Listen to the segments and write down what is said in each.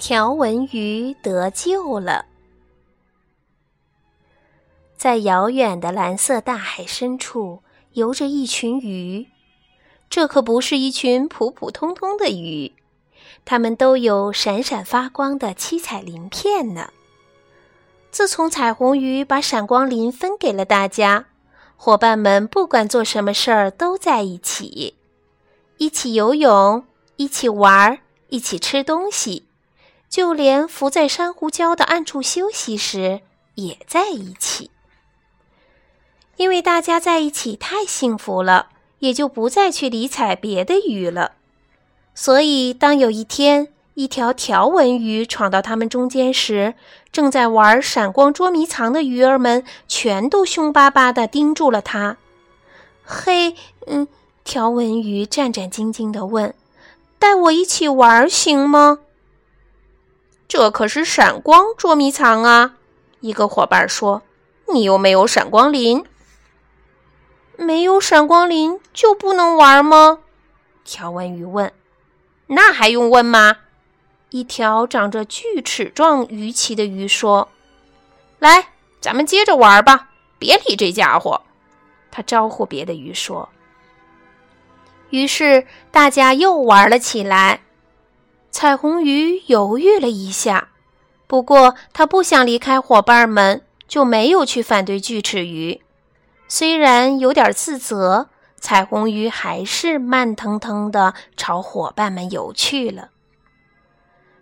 条纹鱼得救了。在遥远的蓝色大海深处，游着一群鱼。这可不是一群普普通通的鱼，它们都有闪闪发光的七彩鳞片呢。自从彩虹鱼把闪光鳞分给了大家，伙伴们不管做什么事儿都在一起，一起游泳，一起玩儿，一起吃东西。就连伏在珊瑚礁的暗处休息时，也在一起。因为大家在一起太幸福了，也就不再去理睬别的鱼了。所以，当有一天一条条纹鱼闯到他们中间时，正在玩闪光捉迷藏的鱼儿们全都凶巴巴地盯住了它。嘿，嗯，条纹鱼战战兢兢地问：“带我一起玩行吗？”这可是闪光捉迷藏啊！一个伙伴说：“你又没有闪光鳞，没有闪光鳞就不能玩吗？”条纹鱼问。“那还用问吗？”一条长着锯齿状鱼鳍的鱼说：“来，咱们接着玩吧，别理这家伙。”他招呼别的鱼说。于是大家又玩了起来。彩虹鱼犹豫了一下，不过它不想离开伙伴们，就没有去反对锯齿鱼。虽然有点自责，彩虹鱼还是慢腾腾地朝伙伴们游去了。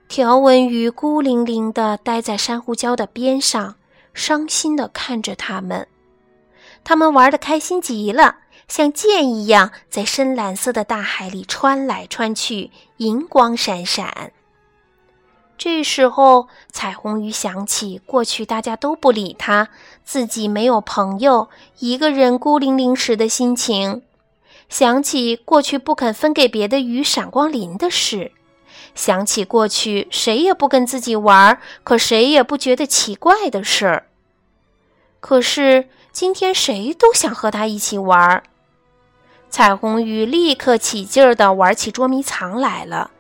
条纹鱼孤零零地待在珊瑚礁的边上，伤心地看着他们。他们玩得开心极了。像箭一样在深蓝色的大海里穿来穿去，银光闪闪。这时候，彩虹鱼想起过去大家都不理他，自己没有朋友，一个人孤零零时的心情；想起过去不肯分给别的鱼闪光鳞的事；想起过去谁也不跟自己玩，可谁也不觉得奇怪的事儿。可是今天，谁都想和他一起玩。彩虹鱼立刻起劲儿地玩起捉迷藏来了，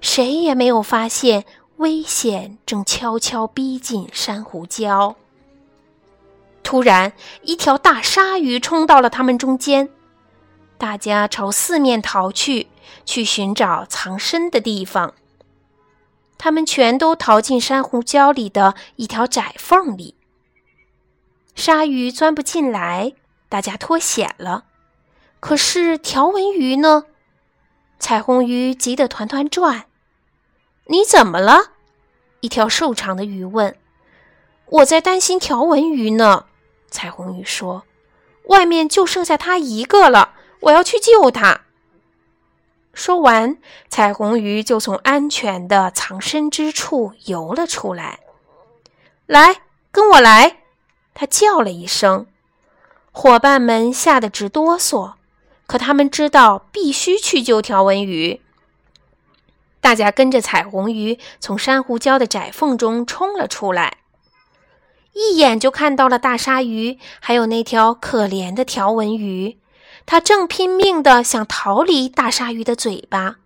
谁也没有发现危险正悄悄逼近珊瑚礁。突然，一条大鲨鱼冲到了他们中间，大家朝四面逃去，去寻找藏身的地方。他们全都逃进珊瑚礁里的一条窄缝里，鲨鱼钻不进来，大家脱险了。可是条纹鱼呢？彩虹鱼急得团团转。你怎么了？一条瘦长的鱼问。我在担心条纹鱼呢。彩虹鱼说：“外面就剩下它一个了，我要去救它。”说完，彩虹鱼就从安全的藏身之处游了出来。来，跟我来！它叫了一声，伙伴们吓得直哆嗦。可他们知道必须去救条纹鱼。大家跟着彩虹鱼从珊瑚礁的窄缝中冲了出来，一眼就看到了大鲨鱼，还有那条可怜的条纹鱼。它正拼命地想逃离大鲨鱼的嘴巴，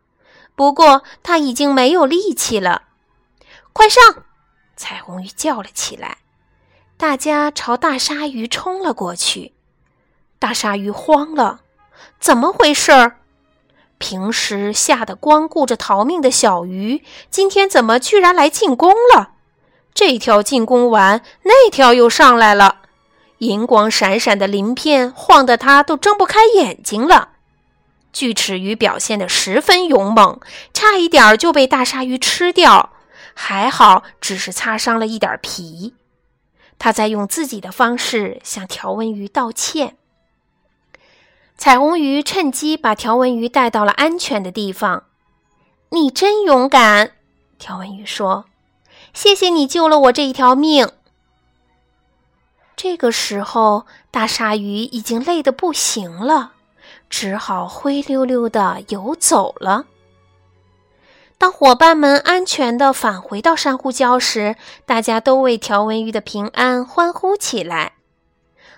不过它已经没有力气了。快上！彩虹鱼叫了起来。大家朝大鲨鱼冲了过去。大鲨鱼慌了。怎么回事儿？平时吓得光顾着逃命的小鱼，今天怎么居然来进攻了？这条进攻完，那条又上来了，银光闪闪的鳞片晃得它都睁不开眼睛了。锯齿鱼表现得十分勇猛，差一点就被大鲨鱼吃掉，还好只是擦伤了一点皮。他在用自己的方式向条纹鱼道歉。彩虹鱼趁机把条纹鱼带到了安全的地方。你真勇敢，条纹鱼说：“谢谢你救了我这一条命。”这个时候，大鲨鱼已经累得不行了，只好灰溜溜的游走了。当伙伴们安全的返回到珊瑚礁时，大家都为条纹鱼的平安欢呼起来。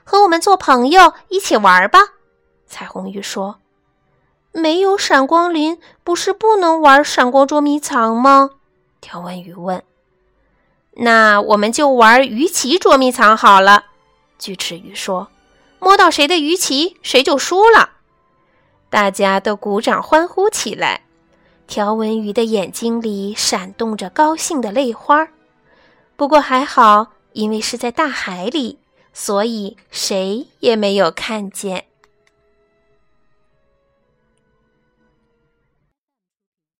和我们做朋友，一起玩吧。彩虹鱼说：“没有闪光鳞，不是不能玩闪光捉迷藏吗？”条纹鱼问。那我们就玩鱼鳍捉迷藏好了，锯齿鱼说。摸到谁的鱼鳍，谁就输了。大家都鼓掌欢呼起来。条纹鱼的眼睛里闪动着高兴的泪花。不过还好，因为是在大海里，所以谁也没有看见。